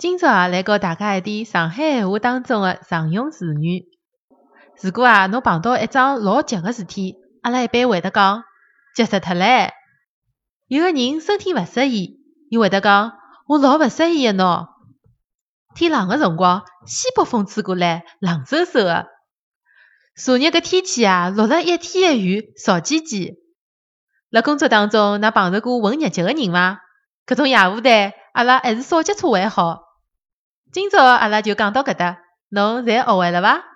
今朝啊，来教大家一点上海闲话当中的常用词语。如果啊，侬碰到一桩老急个事体，阿拉一般会得讲急死脱唻。有个人身体勿适宜，伊会得讲我老勿适宜个喏。天冷个辰光，西北风吹过来，冷飕飕个。昨日搿天气啊，落了一天个雨，潮唧唧。辣工作当中，㑚碰着过混日脚个人伐？搿种业务单，阿拉还是少接触为好。今朝阿拉就讲到搿搭，侬侪学会了伐？